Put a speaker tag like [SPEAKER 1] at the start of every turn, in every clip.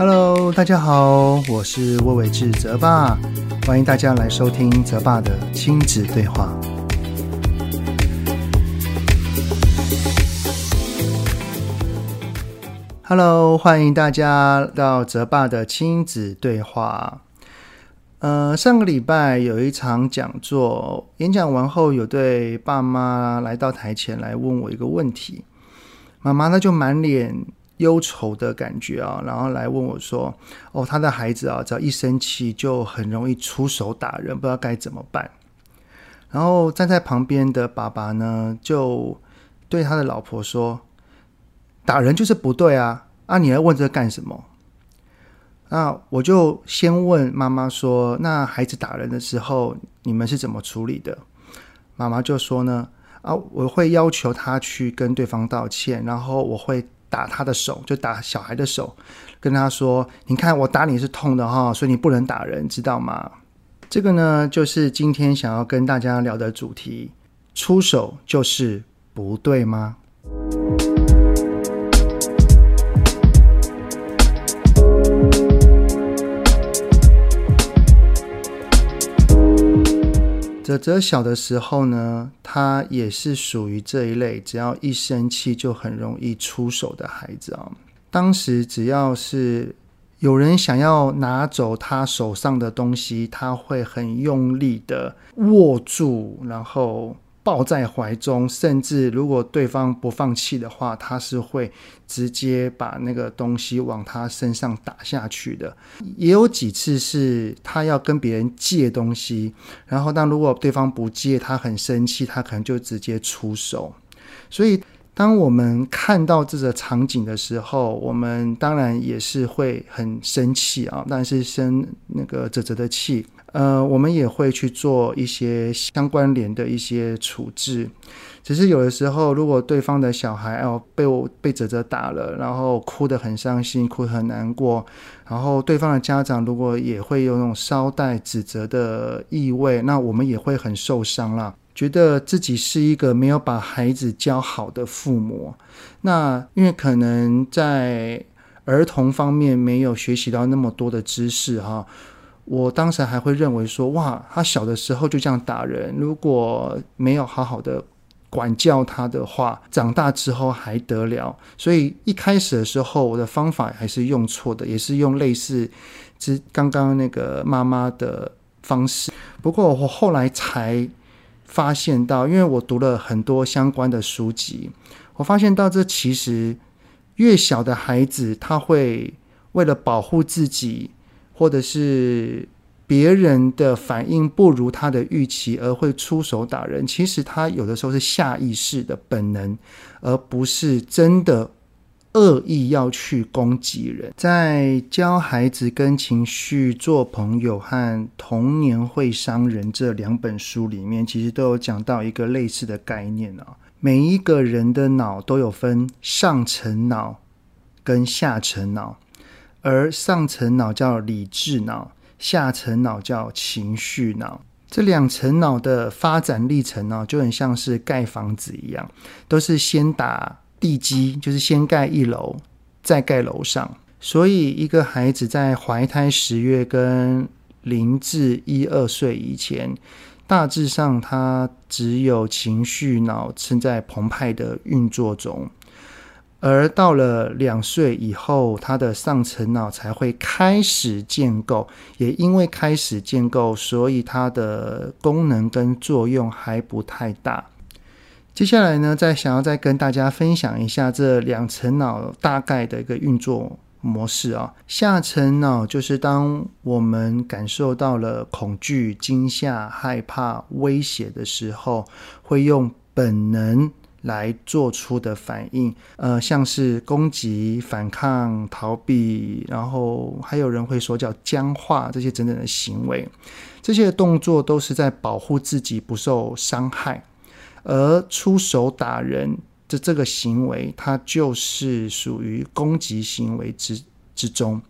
[SPEAKER 1] Hello，大家好，我是魏玮志泽爸，欢迎大家来收听泽爸的亲子对话。Hello，欢迎大家到泽爸的亲子对话。呃，上个礼拜有一场讲座，演讲完后，有对爸妈来到台前来问我一个问题。妈妈呢就满脸忧愁的感觉啊，然后来问我说：“哦，他的孩子啊，只要一生气就很容易出手打人，不知道该怎么办。”然后站在旁边的爸爸呢，就对他的老婆说：“打人就是不对啊，啊，你来问这干什么？”那我就先问妈妈说：“那孩子打人的时候，你们是怎么处理的？”妈妈就说呢：“啊，我会要求他去跟对方道歉，然后我会打他的手，就打小孩的手，跟他说：‘你看我打你是痛的哈，所以你不能打人，知道吗？’这个呢，就是今天想要跟大家聊的主题：出手就是不对吗？”泽泽小的时候呢，他也是属于这一类，只要一生气就很容易出手的孩子啊。当时只要是有人想要拿走他手上的东西，他会很用力的握住，然后。抱在怀中，甚至如果对方不放弃的话，他是会直接把那个东西往他身上打下去的。也有几次是他要跟别人借东西，然后但如果对方不借，他很生气，他可能就直接出手。所以，当我们看到这个场景的时候，我们当然也是会很生气啊，但是生那个泽泽的气。呃，我们也会去做一些相关联的一些处置，只是有的时候，如果对方的小孩哦被我被泽泽打了，然后哭得很伤心，哭得很难过，然后对方的家长如果也会有那种稍带指责的意味，那我们也会很受伤啦，觉得自己是一个没有把孩子教好的父母。那因为可能在儿童方面没有学习到那么多的知识哈。我当时还会认为说，哇，他小的时候就这样打人，如果没有好好的管教他的话，长大之后还得了？所以一开始的时候，我的方法还是用错的，也是用类似之刚刚那个妈妈的方式。不过我后来才发现到，因为我读了很多相关的书籍，我发现到这其实越小的孩子，他会为了保护自己。或者是别人的反应不如他的预期而会出手打人，其实他有的时候是下意识的本能，而不是真的恶意要去攻击人。在教孩子跟情绪做朋友和童年会伤人这两本书里面，其实都有讲到一个类似的概念啊。每一个人的脑都有分上层脑跟下层脑。而上层脑叫理智脑，下层脑叫情绪脑。这两层脑的发展历程呢，就很像是盖房子一样，都是先打地基，就是先盖一楼，再盖楼上。所以，一个孩子在怀胎十月跟零至一二岁以前，大致上他只有情绪脑正在澎湃的运作中。而到了两岁以后，他的上层脑才会开始建构。也因为开始建构，所以它的功能跟作用还不太大。接下来呢，再想要再跟大家分享一下这两层脑大概的一个运作模式啊。下层脑就是当我们感受到了恐惧、惊吓、害怕、威胁的时候，会用本能。来做出的反应，呃，像是攻击、反抗、逃避，然后还有人会说叫僵化这些等等的行为，这些动作都是在保护自己不受伤害，而出手打人的这个行为，它就是属于攻击行为之之中。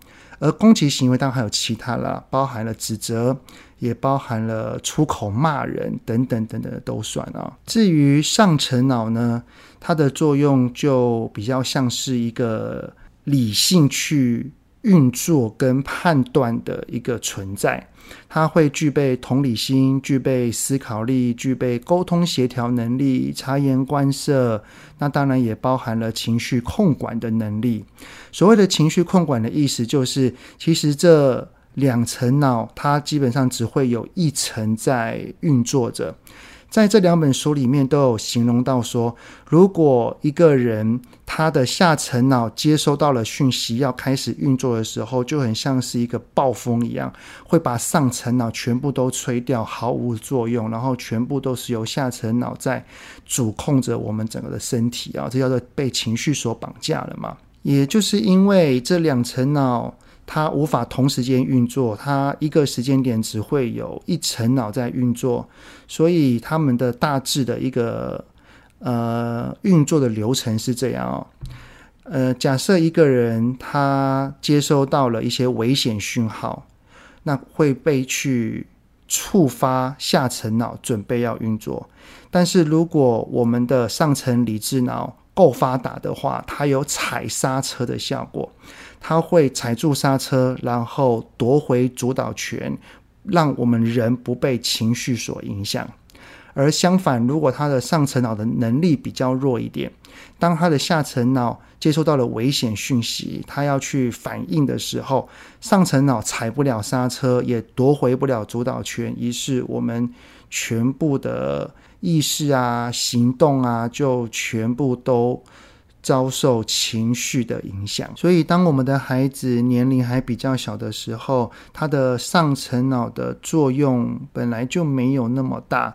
[SPEAKER 1] 而攻击行为当然还有其他了，包含了指责，也包含了出口骂人等等等等都算啊。至于上层脑呢，它的作用就比较像是一个理性去运作跟判断的一个存在，它会具备同理心，具备思考力，具备沟通协调能力，察言观色。那当然也包含了情绪控管的能力。所谓的情绪控管的意思，就是其实这两层脑，它基本上只会有一层在运作着。在这两本书里面都有形容到说，如果一个人他的下层脑接收到了讯息要开始运作的时候，就很像是一个暴风一样，会把上层脑全部都吹掉，毫无作用，然后全部都是由下层脑在主控着我们整个的身体啊，这叫做被情绪所绑架了嘛。也就是因为这两层脑。它无法同时间运作，它一个时间点只会有一层脑在运作，所以他们的大致的一个呃运作的流程是这样哦。呃，假设一个人他接收到了一些危险讯号，那会被去触发下层脑准备要运作，但是如果我们的上层理智脑够发达的话，它有踩刹车的效果。它会踩住刹车，然后夺回主导权，让我们人不被情绪所影响。而相反，如果他的上层脑的能力比较弱一点，当他的下层脑接收到了危险讯息，他要去反应的时候，上层脑踩不了刹车，也夺回不了主导权，于是我们全部的意识啊、行动啊，就全部都。遭受情绪的影响，所以当我们的孩子年龄还比较小的时候，他的上层脑的作用本来就没有那么大，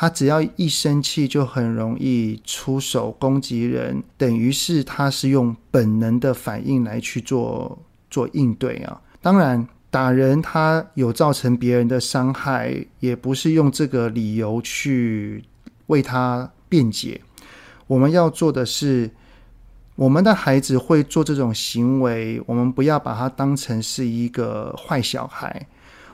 [SPEAKER 1] 他只要一生气就很容易出手攻击人，等于是他是用本能的反应来去做做应对啊。当然，打人他有造成别人的伤害，也不是用这个理由去为他辩解。我们要做的是。我们的孩子会做这种行为，我们不要把他当成是一个坏小孩，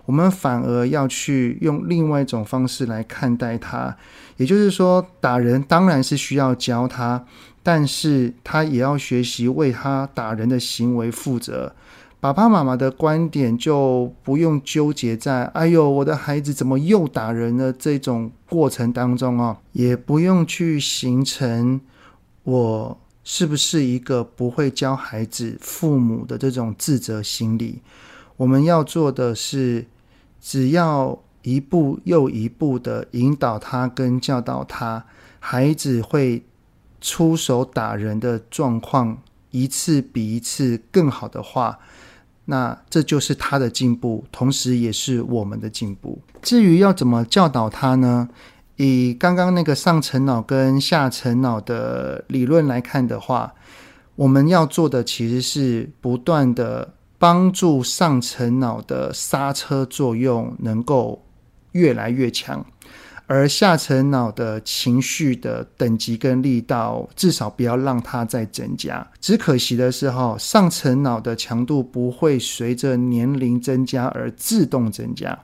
[SPEAKER 1] 我们反而要去用另外一种方式来看待他。也就是说，打人当然是需要教他，但是他也要学习为他打人的行为负责。爸爸妈妈的观点就不用纠结在“哎呦，我的孩子怎么又打人了”这种过程当中哦，也不用去形成我。是不是一个不会教孩子父母的这种自责心理？我们要做的是，只要一步又一步的引导他跟教导他，孩子会出手打人的状况一次比一次更好的话，那这就是他的进步，同时也是我们的进步。至于要怎么教导他呢？以刚刚那个上层脑跟下层脑的理论来看的话，我们要做的其实是不断的帮助上层脑的刹车作用能够越来越强，而下层脑的情绪的等级跟力道至少不要让它再增加。只可惜的是哈，上层脑的强度不会随着年龄增加而自动增加，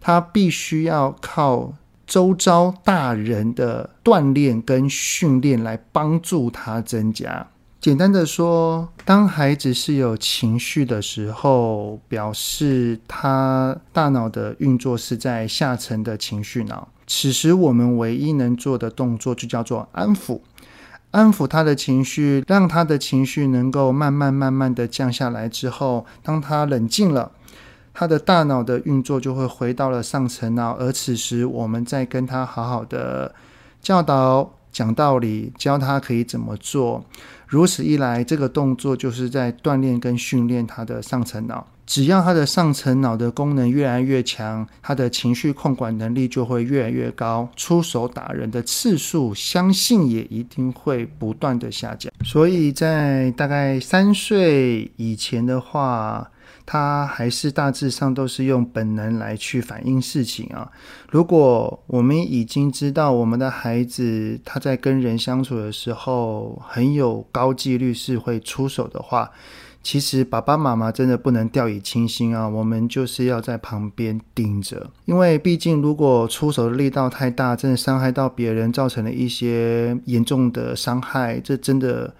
[SPEAKER 1] 它必须要靠。周遭大人的锻炼跟训练来帮助它增加。简单的说，当孩子是有情绪的时候，表示他大脑的运作是在下层的情绪脑。此时，我们唯一能做的动作就叫做安抚，安抚他的情绪，让他的情绪能够慢慢慢慢的降下来。之后，当他冷静了。他的大脑的运作就会回到了上层脑，而此时我们再跟他好好的教导、讲道理，教他可以怎么做。如此一来，这个动作就是在锻炼跟训练他的上层脑。只要他的上层脑的功能越来越强，他的情绪控管能力就会越来越高，出手打人的次数，相信也一定会不断的下降。所以在大概三岁以前的话，他还是大致上都是用本能来去反映事情啊。如果我们已经知道我们的孩子他在跟人相处的时候很有高几率是会出手的话，其实爸爸妈妈真的不能掉以轻心啊。我们就是要在旁边盯着，因为毕竟如果出手的力道太大，真的伤害到别人，造成了一些严重的伤害，这真的。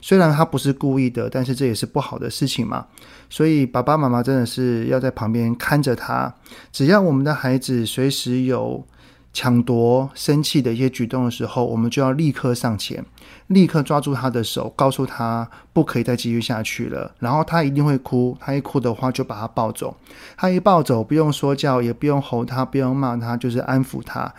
[SPEAKER 1] 虽然他不是故意的，但是这也是不好的事情嘛。所以爸爸妈妈真的是要在旁边看着他。只要我们的孩子随时有抢夺、生气的一些举动的时候，我们就要立刻上前，立刻抓住他的手，告诉他不可以再继续下去了。然后他一定会哭，他一哭的话就把他抱走。他一抱走，不用说教，也不用吼他，不用骂他，就是安抚他。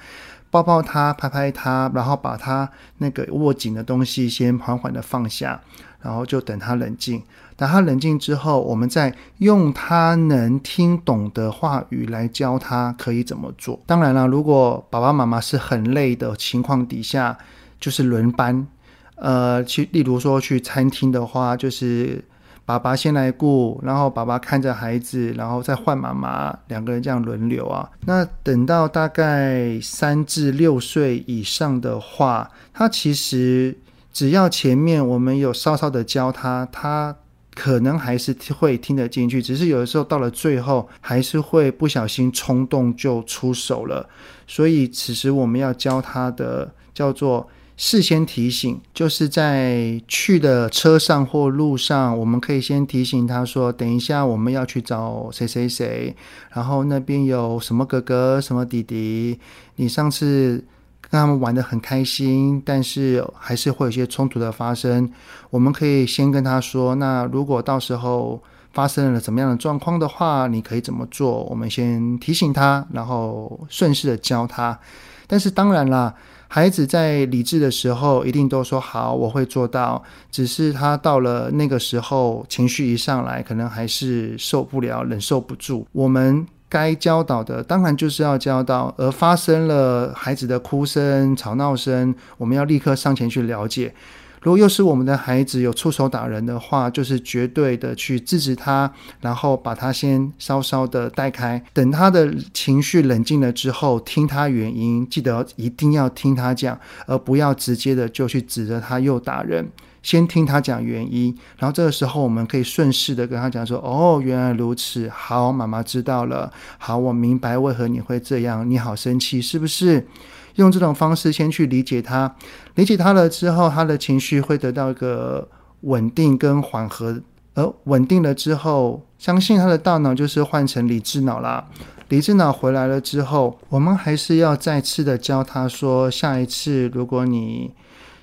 [SPEAKER 1] 抱抱他，拍拍他，然后把他那个握紧的东西先缓缓的放下，然后就等他冷静。等他冷静之后，我们再用他能听懂的话语来教他可以怎么做。当然了，如果爸爸妈妈是很累的情况底下，就是轮班，呃，去，例如说去餐厅的话，就是。爸爸先来顾，然后爸爸看着孩子，然后再换妈妈，两个人这样轮流啊。那等到大概三至六岁以上的话，他其实只要前面我们有稍稍的教他，他可能还是会听得进去。只是有的时候到了最后，还是会不小心冲动就出手了。所以此时我们要教他的叫做。事先提醒，就是在去的车上或路上，我们可以先提醒他说：“等一下，我们要去找谁谁谁，然后那边有什么哥哥、什么弟弟。你上次跟他们玩得很开心，但是还是会有些冲突的发生。我们可以先跟他说，那如果到时候发生了怎么样的状况的话，你可以怎么做？我们先提醒他，然后顺势的教他。但是当然啦。”孩子在理智的时候，一定都说好，我会做到。只是他到了那个时候，情绪一上来，可能还是受不了，忍受不住。我们该教导的，当然就是要教导。而发生了孩子的哭声、吵闹声，我们要立刻上前去了解。如果又是我们的孩子有出手打人的话，就是绝对的去制止他，然后把他先稍稍的带开，等他的情绪冷静了之后，听他原因，记得一定要听他讲，而不要直接的就去指责他又打人。先听他讲原因，然后这个时候我们可以顺势的跟他讲说：“哦，原来如此，好，妈妈知道了，好，我明白为何你会这样，你好生气是不是？”用这种方式先去理解他，理解他了之后，他的情绪会得到一个稳定跟缓和，而稳定了之后，相信他的大脑就是换成理智脑啦。理智脑回来了之后，我们还是要再次的教他说：下一次如果你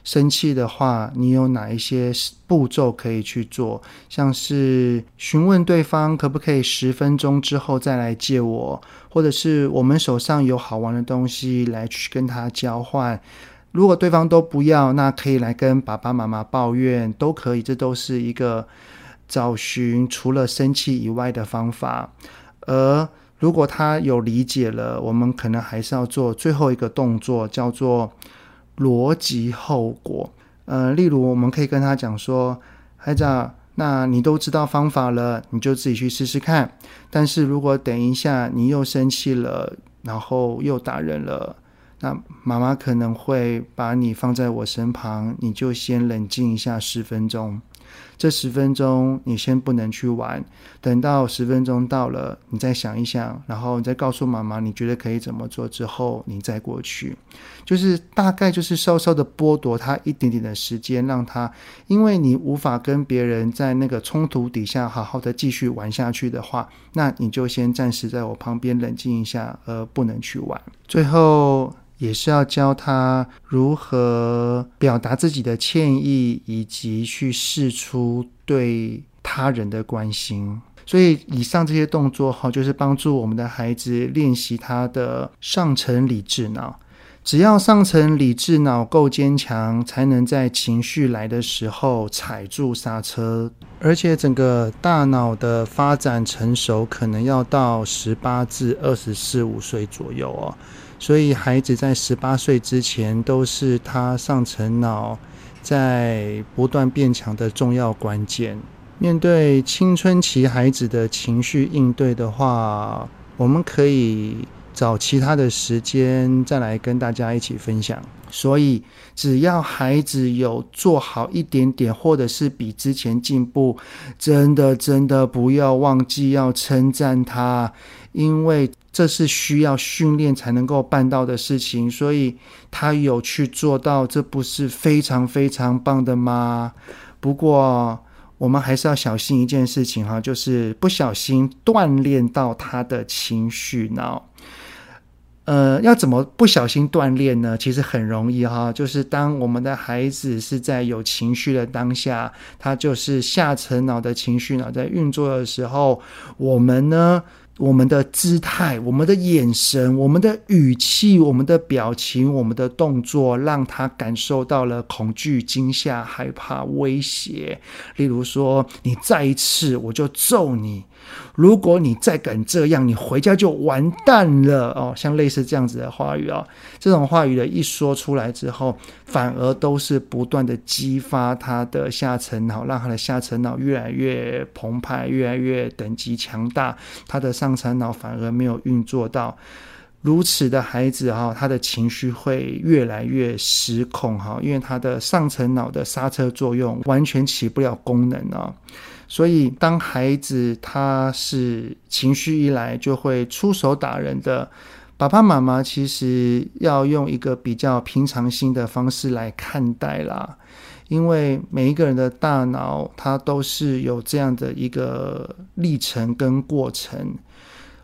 [SPEAKER 1] 生气的话，你有哪一些步骤可以去做？像是询问对方可不可以十分钟之后再来借我，或者是我们手上有好玩的东西来去跟他交换。如果对方都不要，那可以来跟爸爸妈妈抱怨，都可以。这都是一个找寻除了生气以外的方法。而如果他有理解了，我们可能还是要做最后一个动作，叫做。逻辑后果，呃，例如我们可以跟他讲说，孩子啊，那你都知道方法了，你就自己去试试看。但是如果等一下你又生气了，然后又打人了，那妈妈可能会把你放在我身旁，你就先冷静一下十分钟。这十分钟你先不能去玩，等到十分钟到了，你再想一想，然后你再告诉妈妈你觉得可以怎么做之后，你再过去，就是大概就是稍稍的剥夺他一点点的时间，让他，因为你无法跟别人在那个冲突底下好好的继续玩下去的话，那你就先暂时在我旁边冷静一下，而不能去玩。最后。也是要教他如何表达自己的歉意，以及去释出对他人的关心。所以，以上这些动作哈，就是帮助我们的孩子练习他的上层理智脑。只要上层理智脑够坚强，才能在情绪来的时候踩住刹车。而且，整个大脑的发展成熟，可能要到十八至二十四五岁左右哦。所以，孩子在十八岁之前，都是他上层脑在不断变强的重要关键。面对青春期孩子的情绪应对的话，我们可以找其他的时间再来跟大家一起分享。所以，只要孩子有做好一点点，或者是比之前进步，真的真的不要忘记要称赞他，因为这是需要训练才能够办到的事情。所以他有去做到，这不是非常非常棒的吗？不过我们还是要小心一件事情哈，就是不小心锻炼到他的情绪脑。呃，要怎么不小心锻炼呢？其实很容易哈，就是当我们的孩子是在有情绪的当下，他就是下层脑的情绪脑在运作的时候，我们呢，我们的姿态、我们的眼神、我们的语气、我们的表情、我们的动作，让他感受到了恐惧、惊吓、害怕、威胁。例如说，你再一次，我就揍你。如果你再敢这样，你回家就完蛋了哦。像类似这样子的话语啊，这种话语的一说出来之后，反而都是不断的激发他的下层脑，让他的下层脑越来越澎湃，越来越等级强大。他的上层脑反而没有运作到。如此的孩子哈，他的情绪会越来越失控哈，因为他的上层脑的刹车作用完全起不了功能啊。所以，当孩子他是情绪一来就会出手打人的，爸爸妈妈其实要用一个比较平常心的方式来看待啦。因为每一个人的大脑，他都是有这样的一个历程跟过程。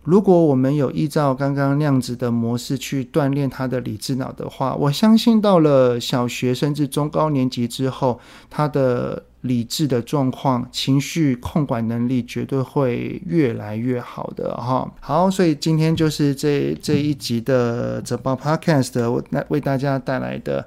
[SPEAKER 1] 如果我们有依照刚刚那样子的模式去锻炼他的理智脑的话，我相信到了小学甚至中高年级之后，他的理智的状况、情绪控管能力绝对会越来越好的哈。好，所以今天就是这这一集的泽爸 Podcast，我来为大家带来的，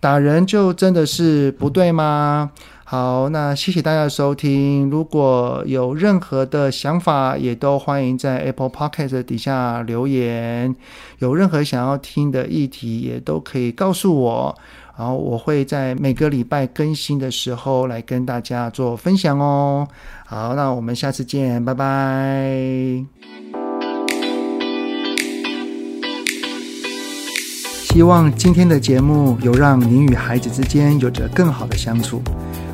[SPEAKER 1] 打人就真的是不对吗？好，那谢谢大家收听。如果有任何的想法，也都欢迎在 Apple Podcast 底下留言。有任何想要听的议题，也都可以告诉我。然后我会在每个礼拜更新的时候来跟大家做分享哦。好，那我们下次见，拜拜。希望今天的节目有让您与孩子之间有着更好的相处。